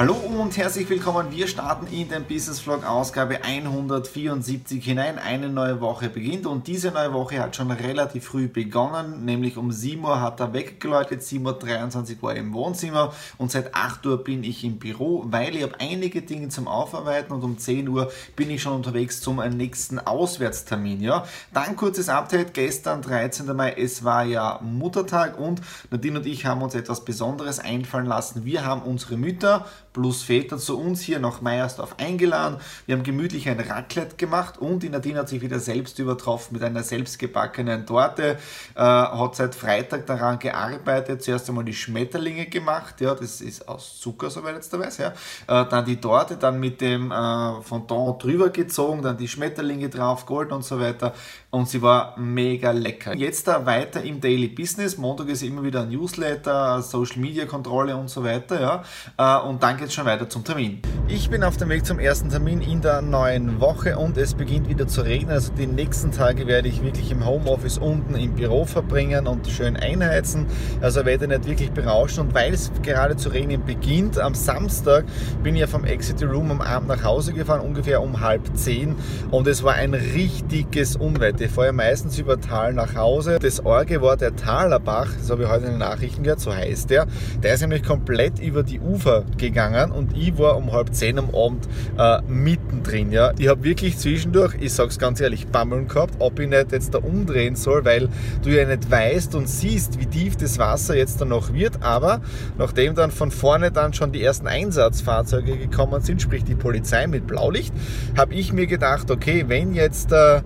Hallo und herzlich willkommen. Wir starten in den Business Vlog Ausgabe 174 hinein. Eine neue Woche beginnt und diese neue Woche hat schon relativ früh begonnen, nämlich um 7 Uhr hat er weggeläutet, 7.23 Uhr war im Wohnzimmer und seit 8 Uhr bin ich im Büro, weil ich habe einige Dinge zum Aufarbeiten und um 10 Uhr bin ich schon unterwegs zum nächsten Auswärtstermin. Ja. Dann kurzes Update, gestern 13. Mai, es war ja Muttertag und Nadine und ich haben uns etwas Besonderes einfallen lassen. Wir haben unsere Mütter plus Väter zu uns hier nach Meiersdorf eingeladen. Wir haben gemütlich ein Raclette gemacht und die Nadine hat sich wieder selbst übertroffen mit einer selbstgebackenen Torte. Äh, hat seit Freitag daran gearbeitet. Zuerst einmal die Schmetterlinge gemacht. Ja, das ist aus Zucker, soweit jetzt der weiß. Ja. Äh, dann die Torte, dann mit dem äh, Fondant drüber gezogen, dann die Schmetterlinge drauf, Gold und so weiter. Und sie war mega lecker. Jetzt da weiter im Daily Business. Montag ist immer wieder ein Newsletter, Social Media Kontrolle und so weiter. Ja. Äh, und dann geht es schon weiter zum Termin. Ich bin auf dem Weg zum ersten Termin in der neuen Woche und es beginnt wieder zu regnen. Also die nächsten Tage werde ich wirklich im Homeoffice unten im Büro verbringen und schön einheizen. Also werde nicht wirklich berauschen. Und weil es gerade zu regnen beginnt, am Samstag bin ich ja vom Exit Room am Abend nach Hause gefahren, ungefähr um halb zehn. Und es war ein richtiges Unwetter. Ich fahre ja meistens über Tal nach Hause. Das Orge war der Talerbach, das habe ich heute in den Nachrichten gehört, so heißt der. Der ist nämlich komplett über die Ufer gegangen und ich war um halb zehn am Abend äh, mittendrin. Ja. Ich habe wirklich zwischendurch, ich sage es ganz ehrlich, Bammeln gehabt, ob ich nicht jetzt da umdrehen soll, weil du ja nicht weißt und siehst, wie tief das Wasser jetzt dann noch wird. Aber nachdem dann von vorne dann schon die ersten Einsatzfahrzeuge gekommen sind, sprich die Polizei mit Blaulicht, habe ich mir gedacht, okay, wenn jetzt äh,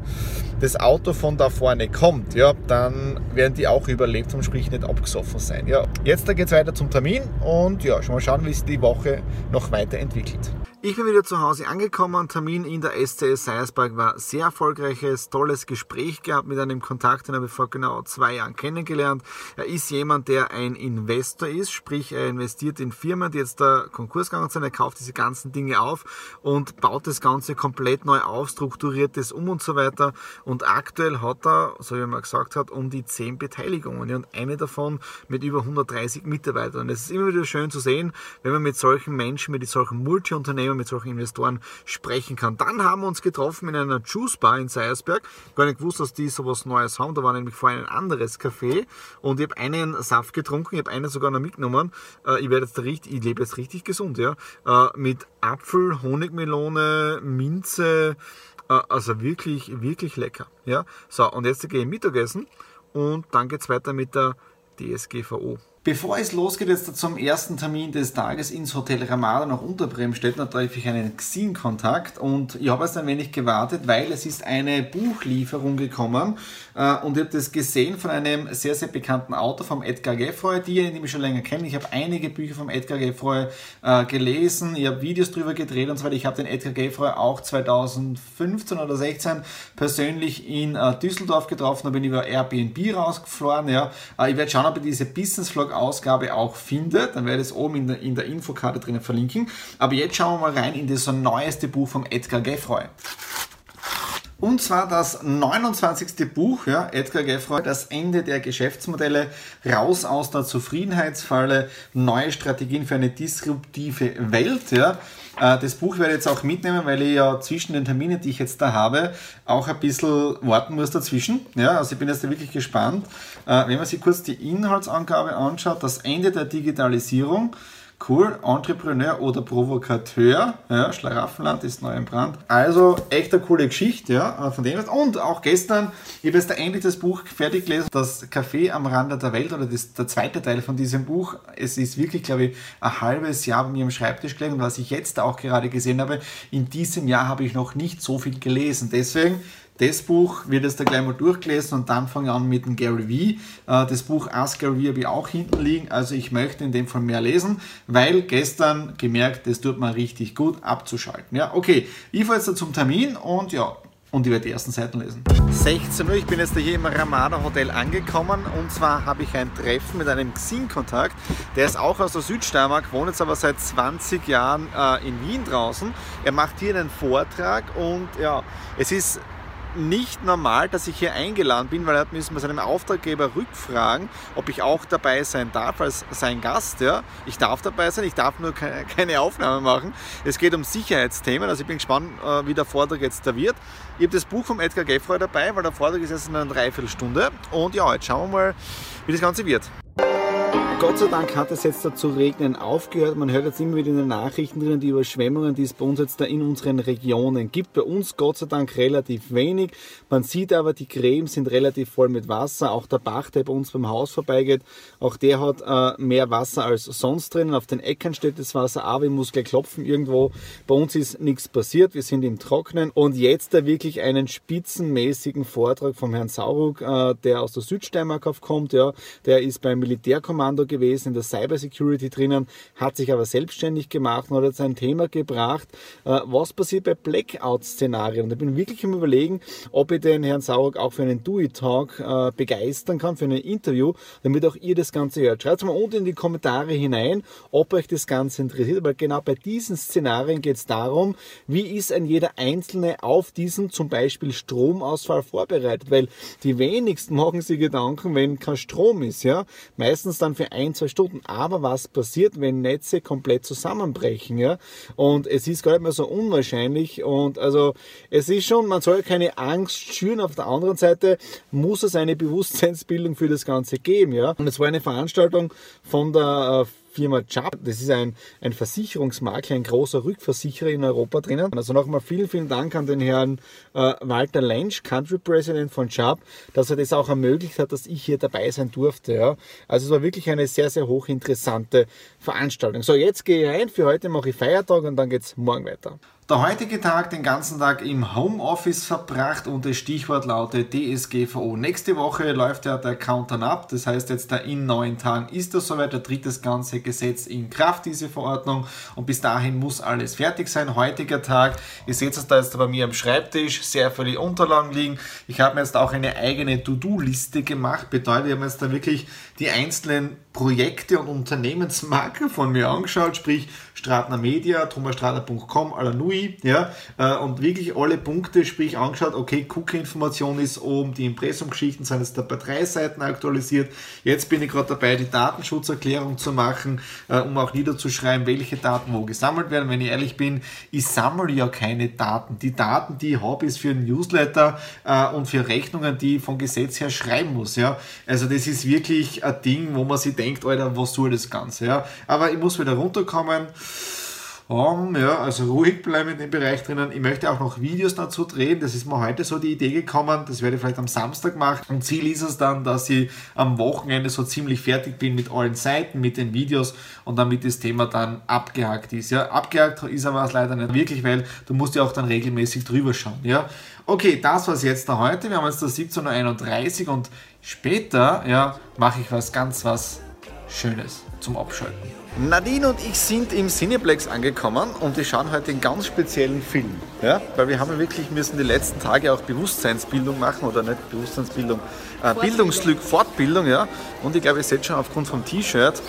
das Auto von da vorne kommt, ja, dann werden die auch überlebt und sprich nicht abgesoffen sein. Ja. Jetzt geht es weiter zum Termin und ja, schon mal schauen, wie sich die Woche noch weiterentwickelt. Ich bin wieder zu Hause angekommen. Termin in der SCS Seiersberg war sehr erfolgreiches, tolles Gespräch gehabt mit einem Kontakt, den habe ich vor genau zwei Jahren kennengelernt. Er ist jemand, der ein Investor ist, sprich er investiert in Firmen, die jetzt da Konkurs gegangen sind. Er kauft diese ganzen Dinge auf und baut das Ganze komplett neu auf, strukturiert es um und so weiter. Und aktuell hat er, so wie er mal gesagt hat, um die zehn Beteiligungen und eine davon mit über 130 Mitarbeitern. Es ist immer wieder schön zu sehen, wenn man mit solchen Menschen, mit solchen Multiunternehmen mit solchen Investoren sprechen kann. Dann haben wir uns getroffen in einer Juice Bar in Seiersberg. Gar nicht gewusst, dass die sowas Neues haben. Da war nämlich vorher ein anderes Café und ich habe einen Saft getrunken, ich habe einen sogar noch mitgenommen. Äh, ich werde jetzt richtig, ich lebe jetzt richtig gesund, ja. Äh, mit Apfel, Honigmelone, Minze, äh, also wirklich, wirklich lecker. Ja. So, und jetzt gehe ich Mittagessen und dann geht es weiter mit der DSGVO. Bevor es losgeht jetzt zum ersten Termin des Tages ins Hotel Ramada nach Unterbremstetten, da treffe ich einen Xin-Kontakt und ich habe jetzt ein wenig gewartet, weil es ist eine Buchlieferung gekommen äh, und ich habe das gesehen von einem sehr, sehr bekannten Autor, vom Edgar Geffroy, die mich schon länger kennen. Ich habe einige Bücher vom Edgar Geffroy äh, gelesen, ich habe Videos drüber gedreht und so weiter. Ich habe den Edgar Geffroy auch 2015 oder 16 persönlich in äh, Düsseldorf getroffen, da bin ich über Airbnb rausgeflogen. Ja. ich werde schauen, ob ich diese Business-Vlog Ausgabe auch findet. Dann werde ich es oben in der, in der Infokarte drinnen verlinken. Aber jetzt schauen wir mal rein in das neueste Buch von Edgar Geffroy. Und zwar das 29. Buch, ja, Edgar Geffroy, das Ende der Geschäftsmodelle, raus aus der Zufriedenheitsfalle, neue Strategien für eine disruptive Welt. Ja. Äh, das Buch werde ich jetzt auch mitnehmen, weil ich ja zwischen den Terminen, die ich jetzt da habe, auch ein bisschen warten muss dazwischen. Ja, also ich bin jetzt wirklich gespannt. Äh, wenn man sich kurz die Inhaltsangabe anschaut, das Ende der Digitalisierung, Cool, Entrepreneur oder Provokateur. Ja, Schlaraffenland ist neu im Brand. Also echt eine coole Geschichte, ja, von dem. Und auch gestern, ich habe jetzt endlich das Buch fertig gelesen, das Café am Rande der Welt oder das, der zweite Teil von diesem Buch. Es ist wirklich, glaube ich, ein halbes Jahr bei mir am Schreibtisch gelegen und was ich jetzt auch gerade gesehen habe, in diesem Jahr habe ich noch nicht so viel gelesen. Deswegen das Buch wird jetzt da gleich mal durchgelesen und dann fange ich an mit dem Gary Vee. Äh, das Buch Ask Gary Vee habe ich auch hinten liegen, also ich möchte in dem Fall mehr lesen, weil gestern gemerkt, das tut mir richtig gut abzuschalten. Ja, okay, ich fahre jetzt zum Termin und ja, und ich werde die ersten Seiten lesen. 16 Uhr, ich bin jetzt hier im Ramada Hotel angekommen und zwar habe ich ein Treffen mit einem Xing-Kontakt, der ist auch aus der Südsteiermark, wohnt jetzt aber seit 20 Jahren äh, in Wien draußen. Er macht hier einen Vortrag und ja, es ist nicht normal, dass ich hier eingeladen bin, weil er hat müssen bei seinem Auftraggeber rückfragen, ob ich auch dabei sein darf als sein Gast. Ja. Ich darf dabei sein, ich darf nur keine, keine Aufnahme machen. Es geht um Sicherheitsthemen, also ich bin gespannt, äh, wie der Vortrag jetzt da wird. Ich habe das Buch vom Edgar Geffroy dabei, weil der Vortrag ist jetzt in einer Dreiviertelstunde. Und ja, jetzt schauen wir mal, wie das Ganze wird. Gott sei Dank hat es jetzt dazu regnen aufgehört. Man hört jetzt immer wieder in den Nachrichten drin die Überschwemmungen, die es bei uns jetzt da in unseren Regionen gibt. Bei uns Gott sei Dank relativ wenig. Man sieht aber, die Gräben sind relativ voll mit Wasser. Auch der Bach, der bei uns beim Haus vorbeigeht, auch der hat äh, mehr Wasser als sonst drin. Auf den Äckern steht das Wasser, aber ich muss gleich klopfen irgendwo. Bei uns ist nichts passiert. Wir sind im Trocknen. Und jetzt da wirklich einen spitzenmäßigen Vortrag vom Herrn Sauruck, äh, der aus der Südsteiermark aufkommt. Ja, der ist beim Militärkommando Autor gewesen, in der Cybersecurity drinnen, hat sich aber selbstständig gemacht und hat jetzt ein Thema gebracht, äh, was passiert bei Blackout-Szenarien. Und ich bin wirklich im Überlegen, ob ich den Herrn Sauer auch für einen Do-It-Talk äh, begeistern kann, für ein Interview, damit auch ihr das Ganze hört. Schreibt es mal unten in die Kommentare hinein, ob euch das Ganze interessiert, weil genau bei diesen Szenarien geht es darum, wie ist ein jeder Einzelne auf diesen zum Beispiel Stromausfall vorbereitet, weil die wenigsten machen sich Gedanken, wenn kein Strom ist, ja. Meistens dann für ein, zwei Stunden. Aber was passiert, wenn Netze komplett zusammenbrechen? Ja? Und es ist gar nicht mehr so unwahrscheinlich. Und also es ist schon, man soll keine Angst schüren. Auf der anderen Seite muss es eine Bewusstseinsbildung für das Ganze geben. Ja? Und es war eine Veranstaltung von der äh, Firma Chubb. Das ist ein, ein Versicherungsmakler, ein großer Rückversicherer in Europa drinnen. Also nochmal vielen, vielen Dank an den Herrn äh, Walter Lensch, Country President von Chubb, dass er das auch ermöglicht hat, dass ich hier dabei sein durfte. Ja. Also es war wirklich eine sehr, sehr hochinteressante Veranstaltung. So, jetzt gehe ich rein. Für heute mache ich Feiertag und dann geht es morgen weiter. Der heutige Tag den ganzen Tag im Homeoffice verbracht und das Stichwort lautet DSGVO. Nächste Woche läuft ja der Countdown ab, das heißt jetzt da in neun Tagen ist das soweit, da tritt das ganze Gesetz in Kraft, diese Verordnung und bis dahin muss alles fertig sein. Heutiger Tag, ihr seht es da jetzt bei mir am Schreibtisch, sehr viele Unterlagen liegen. Ich habe mir jetzt auch eine eigene To-Do-Liste gemacht, bedeutet, ich habe jetzt da wirklich die einzelnen Projekte und Unternehmensmarken von mir angeschaut, sprich Stratner Media, thomasstratner.com, Alanui, ja, äh, und wirklich alle Punkte, sprich angeschaut, okay, Cookie-Information ist oben, die Impressumgeschichten sind jetzt bei drei Seiten aktualisiert. Jetzt bin ich gerade dabei, die Datenschutzerklärung zu machen, äh, um auch niederzuschreiben, welche Daten wo gesammelt werden. Wenn ich ehrlich bin, ich sammle ja keine Daten. Die Daten, die ich habe, ist für ein Newsletter äh, und für Rechnungen, die ich von Gesetz her schreiben muss. Ja. Also das ist wirklich ein Ding, wo man sich denkt, Alter, was soll das Ganze? Ja? Aber ich muss wieder runterkommen. Um, ja, also ruhig bleiben in dem Bereich drinnen. Ich möchte auch noch Videos dazu drehen. Das ist mir heute so die Idee gekommen. Das werde ich vielleicht am Samstag machen. Und Ziel ist es dann, dass ich am Wochenende so ziemlich fertig bin mit allen Seiten, mit den Videos und damit das Thema dann abgehakt ist. Ja, abgehakt ist aber es leider nicht wirklich, weil du musst ja auch dann regelmäßig drüber schauen. Ja, okay, das war es jetzt da heute. Wir haben jetzt da 17.31 Uhr und später, ja, mache ich was ganz was Schönes zum Abschalten. Nadine und ich sind im Cineplex angekommen und wir schauen heute einen ganz speziellen Film. Ja? Weil wir haben ja wirklich müssen die letzten Tage auch Bewusstseinsbildung machen oder nicht Bewusstseinsbildung, äh, Bildungslück, Fortbildung, ja. Und ich glaube, ihr seht schon aufgrund vom T-Shirt,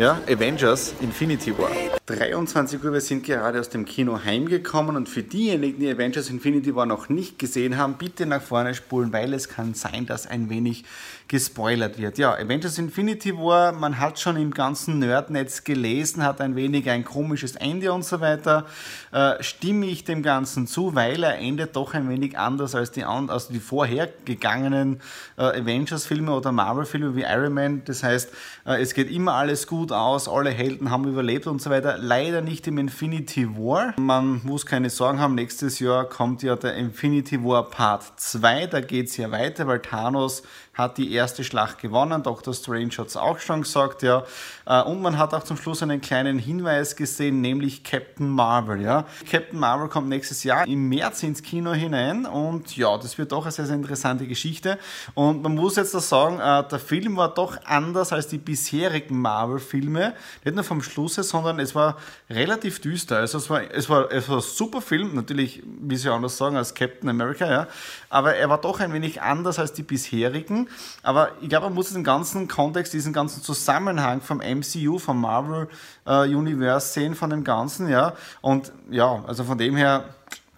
ja, Avengers Infinity War. 23 Uhr, wir sind gerade aus dem Kino heimgekommen und für diejenigen, die Avengers Infinity War noch nicht gesehen haben, bitte nach vorne spulen, weil es kann sein, dass ein wenig gespoilert wird. Ja, Avengers Infinity War, man hat schon im ganzen Nerdnetz gelesen, hat ein wenig ein komisches Ende und so weiter. Äh, stimme ich dem Ganzen zu, weil er endet doch ein wenig anders als die, also die vorhergegangenen äh, Avengers-Filme oder Marvel-Filme wie Iron Man. Das heißt, äh, es geht immer alles gut gut aus, alle Helden haben überlebt und so weiter. Leider nicht im Infinity War. Man muss keine Sorgen haben, nächstes Jahr kommt ja der Infinity War Part 2, da geht es ja weiter, weil Thanos hat die erste Schlacht gewonnen. Dr. Strange hat es auch schon gesagt, ja. Äh, und man hat auch zum Schluss einen kleinen Hinweis gesehen, nämlich Captain Marvel, ja. Captain Marvel kommt nächstes Jahr im März ins Kino hinein und ja, das wird doch eine sehr, sehr interessante Geschichte. Und man muss jetzt da sagen, äh, der Film war doch anders als die bisherigen Marvel-Filme. Nicht nur vom Schluss, sondern es war relativ düster. Also es war, es war, es war ein super Film, natürlich, wie sie anders sagen, als Captain America, ja. Aber er war doch ein wenig anders als die bisherigen. Aber ich glaube, man muss den ganzen Kontext, diesen ganzen Zusammenhang vom MCU, vom Marvel äh, Universe sehen, von dem Ganzen, ja. Und ja, also von dem her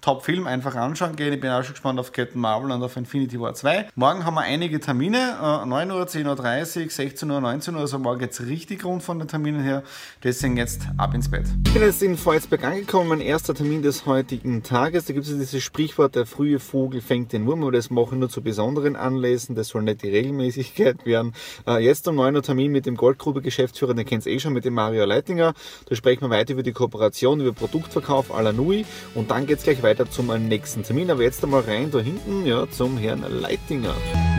Top-Film einfach anschauen gehen. Ich bin auch schon gespannt auf Captain Marvel und auf Infinity War 2. Morgen haben wir einige Termine. 9 äh, Uhr, 10.30 Uhr, 16 Uhr, 19 Uhr. Also morgen geht es richtig rund von den Terminen her. Deswegen jetzt ab ins Bett. Ich bin jetzt in Volzberg angekommen. Mein erster Termin des heutigen Tages. Da gibt es dieses Sprichwort, der frühe Vogel fängt den Wurm. Aber das mache ich nur zu besonderen Anlässen. Das soll nicht die Regelmäßigkeit werden. Äh, jetzt um 9 Uhr Termin mit dem Goldgrube-Geschäftsführer. Den kennt ihr eh schon, mit dem Mario Leitinger. Da sprechen wir weiter über die Kooperation, über Produktverkauf à la Nui. Und dann geht es gleich weiter weiter zum nächsten Termin. Aber jetzt einmal rein da hinten ja, zum Herrn Leitinger.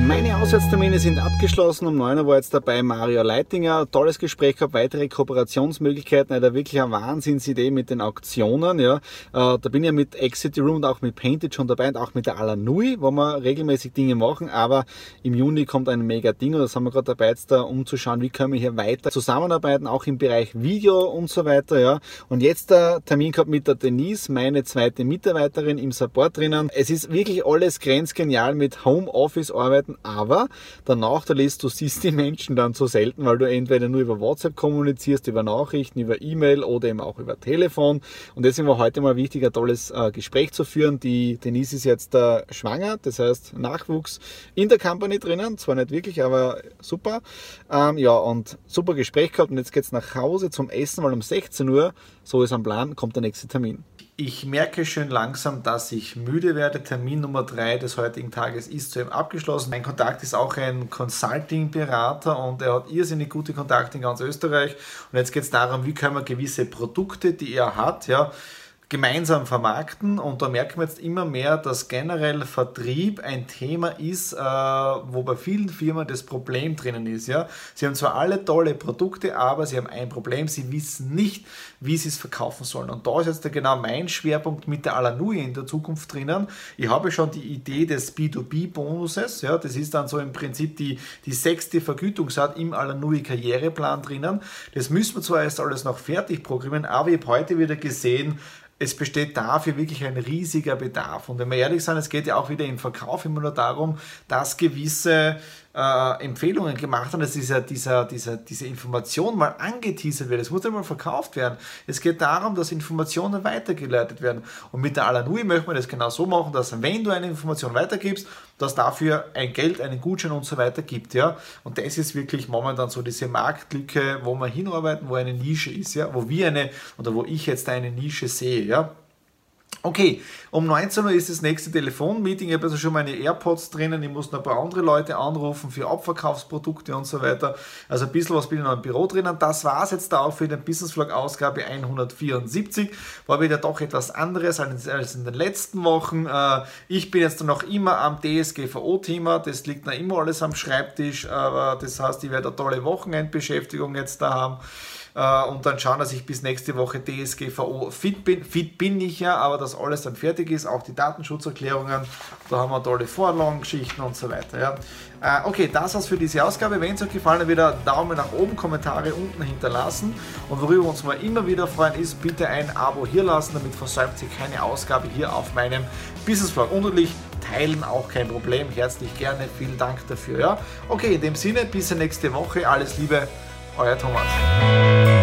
Meine Auswärtstermine sind abgeschlossen. Um 9 Uhr war jetzt dabei Mario Leitinger. Tolles Gespräch gehabt, weitere Kooperationsmöglichkeiten. Eine wirklich eine Wahnsinnsidee mit den Auktionen. Ja. Äh, da bin ich ja mit Exit Room und auch mit Painted schon dabei und auch mit der Alanui, wo wir regelmäßig Dinge machen. Aber im Juni kommt ein mega Ding und das haben wir gerade dabei, jetzt da umzuschauen, wie können wir hier weiter zusammenarbeiten, auch im Bereich Video und so weiter. Ja. Und jetzt der Termin gehabt mit der Denise, meine zweite Mitarbeiterin Mitarbeiterin im Support drinnen. Es ist wirklich alles grenzgenial mit Homeoffice arbeiten, aber der Nachteil ist, du siehst die Menschen dann so selten, weil du entweder nur über WhatsApp kommunizierst, über Nachrichten, über E-Mail oder eben auch über Telefon. Und deswegen war heute mal wichtig, ein tolles äh, Gespräch zu führen. Die Denise ist jetzt äh, schwanger, das heißt Nachwuchs in der Company drinnen, zwar nicht wirklich, aber super. Ähm, ja, und super Gespräch gehabt und jetzt geht es nach Hause zum Essen, weil um 16 Uhr, so ist am Plan, kommt der nächste Termin. Ich merke schön langsam, dass ich müde werde. Termin Nummer drei des heutigen Tages ist zu ihm abgeschlossen. Mein Kontakt ist auch ein Consulting-Berater und er hat irrsinnig gute Kontakte in ganz Österreich. Und jetzt geht es darum, wie können wir gewisse Produkte, die er hat, ja, gemeinsam vermarkten und da merken wir jetzt immer mehr, dass generell Vertrieb ein Thema ist, äh, wo bei vielen Firmen das Problem drinnen ist. Ja? Sie haben zwar alle tolle Produkte, aber sie haben ein Problem, sie wissen nicht, wie sie es verkaufen sollen. Und da ist jetzt genau mein Schwerpunkt mit der Alanui in der Zukunft drinnen. Ich habe schon die Idee des B2B-Bonuses, ja? das ist dann so im Prinzip die, die sechste Vergütungsart im Alanui Karriereplan drinnen. Das müssen wir zwar erst alles noch fertig programmieren, aber ich habe heute wieder gesehen, es besteht dafür wirklich ein riesiger Bedarf. Und wenn wir ehrlich sind, es geht ja auch wieder im Verkauf immer nur darum, dass gewisse äh, Empfehlungen gemacht haben, dass dieser, dieser, dieser, diese Information mal angeteasert wird. Es muss einmal verkauft werden. Es geht darum, dass Informationen weitergeleitet werden. Und mit der Alanui möchte man das genau so machen, dass wenn du eine Information weitergibst, dass dafür ein Geld, einen Gutschein und so weiter gibt. Ja? Und das ist wirklich momentan so diese Marktlücke, wo wir hinarbeiten, wo eine Nische ist, ja? wo wir eine oder wo ich jetzt eine Nische sehe. Ja? Okay, um 19 Uhr ist das nächste Telefonmeeting. Ich habe also schon meine AirPods drinnen. Ich muss noch ein paar andere Leute anrufen für Abverkaufsprodukte und so weiter. Also ein bisschen was bin ich noch im Büro drinnen. Das war es jetzt da auch für den Business Vlog Ausgabe 174. War wieder doch etwas anderes als in den letzten Wochen. Äh, ich bin jetzt noch immer am DSGVO-Thema. Das liegt noch immer alles am Schreibtisch. Aber das heißt, ich werde eine tolle Wochenendbeschäftigung jetzt da haben. Äh, und dann schauen, dass ich bis nächste Woche DSGVO fit bin. Fit bin ich ja, aber dass alles dann fertig ist, auch die Datenschutzerklärungen, da haben wir tolle Vorlagen, Geschichten und so weiter. Ja. Äh, okay, das war's für diese Ausgabe. Wenn es euch gefallen hat, wieder Daumen nach oben, Kommentare unten hinterlassen. Und worüber wir uns mal immer wieder freuen, ist bitte ein Abo hier lassen, damit versäumt ihr keine Ausgabe hier auf meinem Business Vlog. Und natürlich teilen auch kein Problem. Herzlich gerne, vielen Dank dafür. Ja. Okay, in dem Sinne, bis nächste Woche. Alles Liebe euer Thomas.